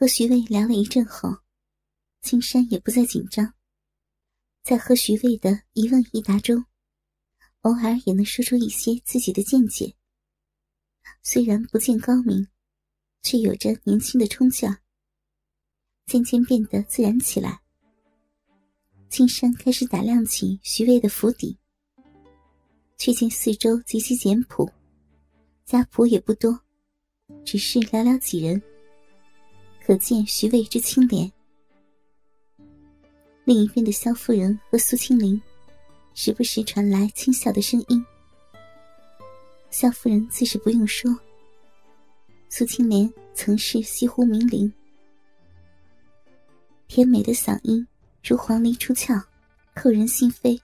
和徐渭聊了一阵后，青山也不再紧张，在和徐渭的一问一答中，偶尔也能说出一些自己的见解。虽然不见高明，却有着年轻的冲劲儿，渐渐变得自然起来。青山开始打量起徐渭的府邸，却见四周极其简朴，家仆也不多，只是寥寥几人。可见徐渭之清廉。另一边的萧夫人和苏清灵，时不时传来轻笑的声音。萧夫人自是不用说，苏清莲曾是西湖名伶，甜美的嗓音如黄鹂出鞘，扣人心扉，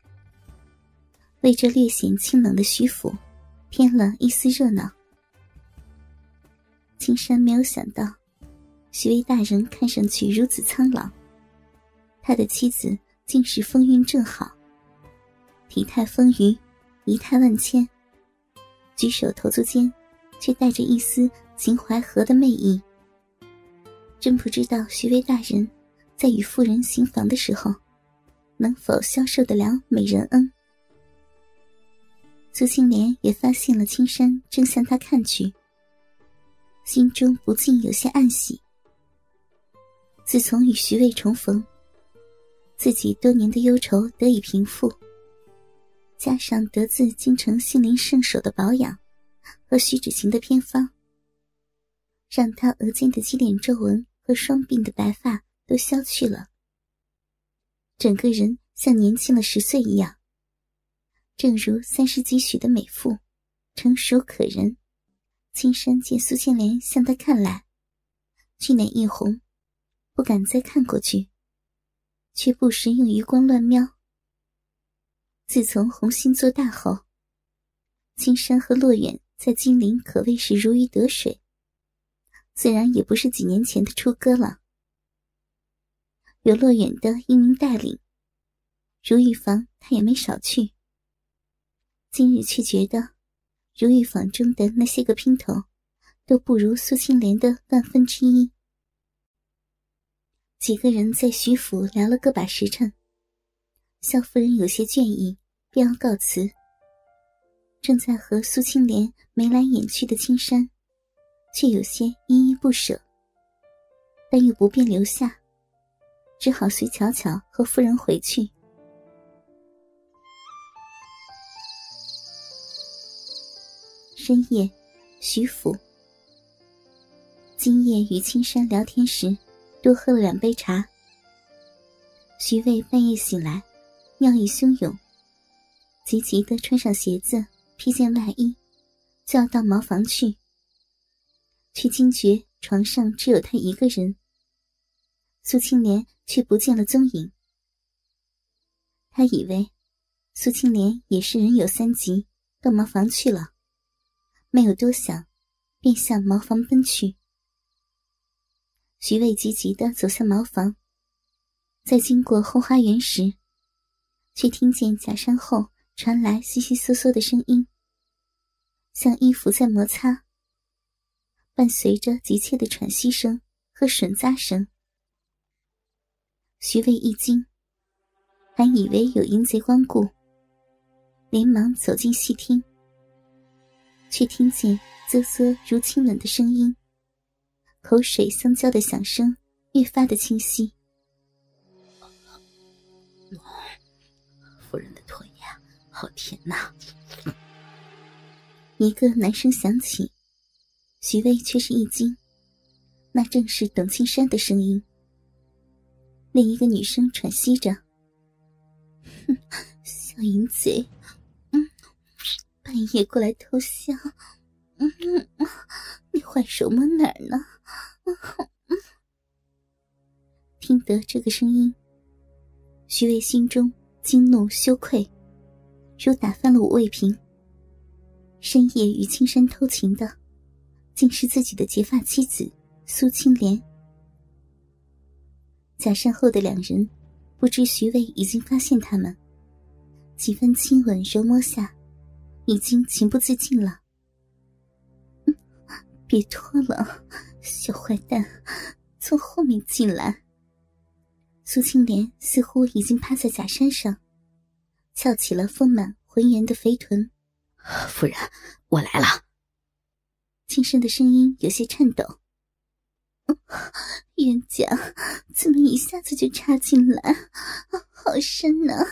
为这略显清冷的徐府添了一丝热闹。青山没有想到。徐威大人看上去如此苍老，他的妻子竟是风韵正好，体态丰腴，仪态万千，举手投足间却带着一丝秦淮河的魅意。真不知道徐威大人在与妇人行房的时候，能否消受得了美人恩？苏青莲也发现了青山正向他看去，心中不禁有些暗喜。自从与徐渭重逢，自己多年的忧愁得以平复，加上得自京城心灵圣手的保养和徐芷晴的偏方，让他额间的几点皱纹和双鬓的白发都消去了，整个人像年轻了十岁一样，正如三十几许的美妇，成熟可人。青山见苏千莲向他看来，俊脸一红。不敢再看过去，却不时用余光乱瞄。自从红星做大后，青山和洛远在金陵可谓是如鱼得水，自然也不是几年前的初哥了。有洛远的英明带领，如玉坊他也没少去。今日却觉得，如玉坊中的那些个姘头，都不如苏青莲的万分之一。几个人在徐府聊了个把时辰，萧夫人有些倦意，便要告辞。正在和苏青莲眉来眼去的青山，却有些依依不舍，但又不便留下，只好随巧巧和夫人回去。深夜，徐府。今夜与青山聊天时。多喝了两杯茶。徐渭半夜醒来，尿意汹涌，急急的穿上鞋子，披件外衣，就要到茅房去。却惊觉床上只有他一个人，苏青莲却不见了踪影。他以为苏青莲也是人有三急，到茅房去了，没有多想，便向茅房奔去。徐渭急急的走向茅房，在经过后花园时，却听见假山后传来悉悉嗦嗦的声音，像衣服在摩擦，伴随着急切的喘息声和吮咂声。徐渭一惊，还以为有淫贼光顾，连忙走进细听，却听见啧啧如亲吻的声音。口水相交的响声越发的清晰。夫人的腿呀，好甜呐！一个男声响起，徐巍却是一惊，那正是董青山的声音。另一个女生喘息着：“哼，小淫贼，嗯，半夜过来偷香，嗯，你坏手摸哪儿呢？” 听得这个声音，徐渭心中惊怒羞愧，如打翻了五味瓶。深夜与青山偷情的，竟是自己的结发妻子苏青莲。假善后的两人，不知徐渭已经发现他们，几分亲吻揉摸下，已经情不自禁了。别脱了！小坏蛋，从后面进来。苏青莲似乎已经趴在假山上，翘起了丰满浑圆的肥臀。夫人，我来了。轻声的声音有些颤抖。冤家，怎么一下子就插进来？好深呐，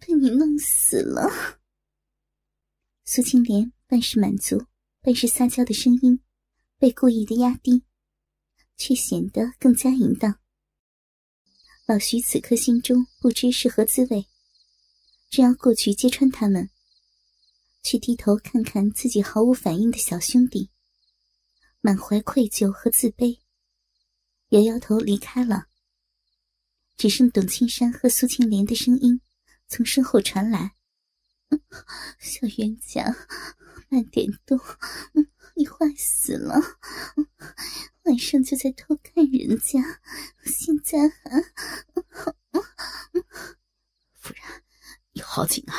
被你弄死了。苏青莲半是满足，半是撒娇的声音，被故意的压低，却显得更加淫荡。老徐此刻心中不知是何滋味，正要过去揭穿他们，却低头看看自己毫无反应的小兄弟，满怀愧疚和自卑，摇摇头离开了。只剩董青山和苏青莲的声音从身后传来。小冤家，慢点动！你坏死了！晚上就在偷看人家，现在还……夫人，你好紧啊！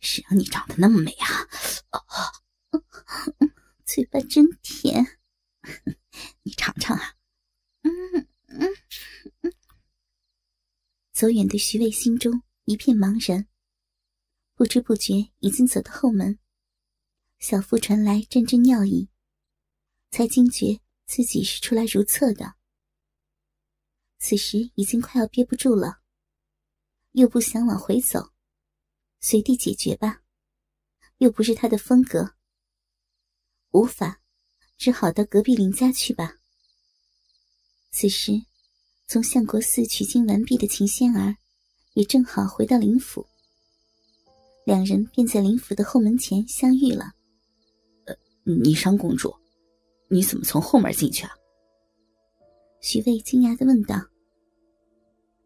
谁让你长得那么美啊？嘴巴真甜，你尝尝啊！嗯嗯嗯。走远的徐渭心中一片茫然。不知不觉已经走到后门，小腹传来阵阵尿意，才惊觉自己是出来如厕的。此时已经快要憋不住了，又不想往回走，随地解决吧，又不是他的风格。无法，只好到隔壁邻家去吧。此时，从相国寺取经完毕的秦仙儿，也正好回到林府。两人便在林府的后门前相遇了。呃，霓裳公主，你怎么从后门进去啊？徐渭惊讶的问道。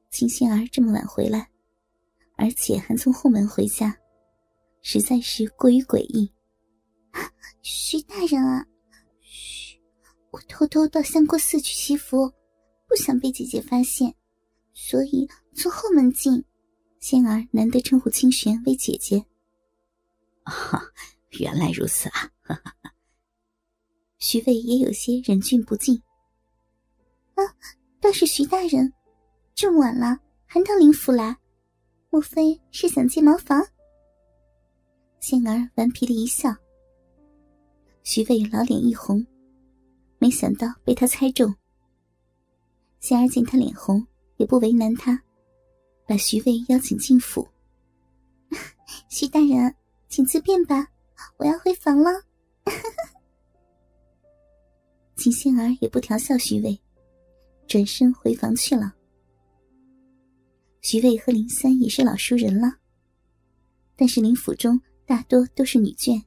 秦仙儿这么晚回来，而且还从后门回家，实在是过于诡异。徐大人啊，嘘，我偷偷到相国寺去祈福，不想被姐姐发现，所以从后门进。仙儿难得称呼清玄为姐姐。啊，原来如此啊！徐渭也有些忍俊不禁。啊，倒是徐大人，这么晚了还到林府来，莫非是想进茅房？仙儿顽皮的一笑。徐渭老脸一红，没想到被他猜中。仙儿见他脸红，也不为难他。把徐渭邀请进府。徐大人，请自便吧，我要回房了。秦仙儿也不调笑徐渭，转身回房去了。徐渭和林三也是老熟人了，但是林府中大多都是女眷，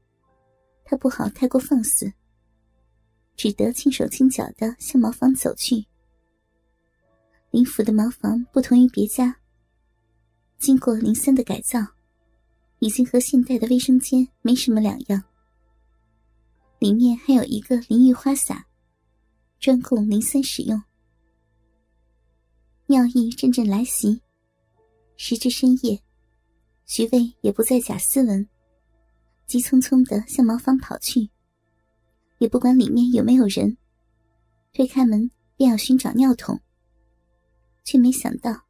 他不好太过放肆，只得轻手轻脚的向茅房走去。林府的茅房不同于别家。经过林森的改造，已经和现代的卫生间没什么两样。里面还有一个淋浴花洒，专供林森使用。尿意阵阵来袭，时至深夜，徐渭也不再假斯文，急匆匆的向茅房跑去，也不管里面有没有人，推开门便要寻找尿桶，却没想到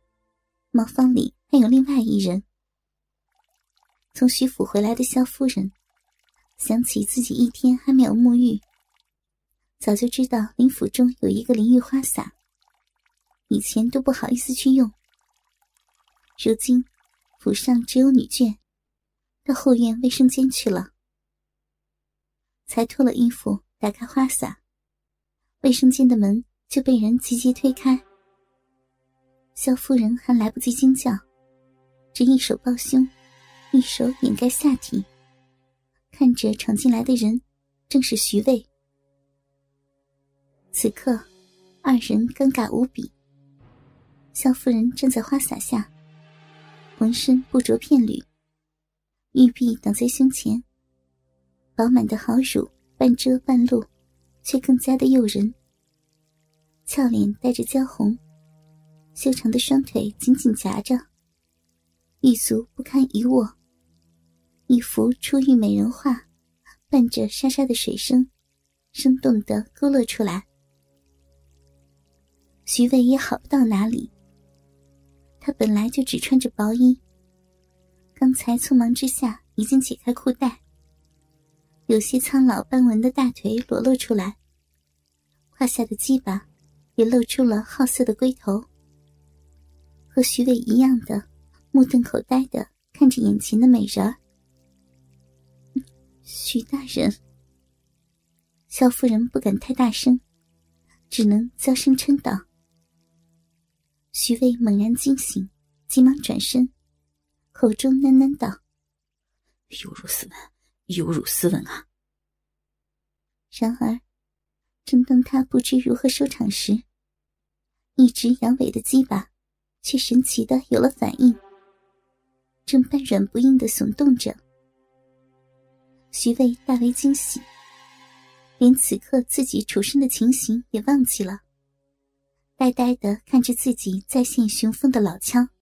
茅房里。还有另外一人，从徐府回来的萧夫人，想起自己一天还没有沐浴，早就知道林府中有一个淋浴花洒，以前都不好意思去用。如今府上只有女眷，到后院卫生间去了，才脱了衣服打开花洒，卫生间的门就被人急急推开，萧夫人还来不及惊叫。只一手抱胸，一手掩盖下体，看着闯进来的人，正是徐渭。此刻，二人尴尬无比。萧夫人站在花洒下，浑身不着片缕，玉臂挡在胸前，饱满的好乳半遮半露，却更加的诱人。俏脸带着娇红，修长的双腿紧紧夹着。玉足不堪一握，一幅出浴美人画，伴着沙沙的水声，生动的勾勒出来。徐渭也好不到哪里。他本来就只穿着薄衣，刚才匆忙之下已经解开裤带，有些苍老斑纹的大腿裸露出来，胯下的鸡巴也露出了好色的龟头。和徐渭一样的，目瞪口呆的看着眼前的美人儿。徐大人，萧夫人不敢太大声，只能娇声嗔道。徐渭猛然惊醒，急忙转身，口中喃喃道：“有辱斯文，有辱斯文啊！”然而，正当他不知如何收场时，一直阳痿的鸡巴却神奇的有了反应，正半软不硬的耸动着。徐渭大为惊喜，连此刻自己处身的情形也忘记了，呆呆的看着自己再现雄风的老枪。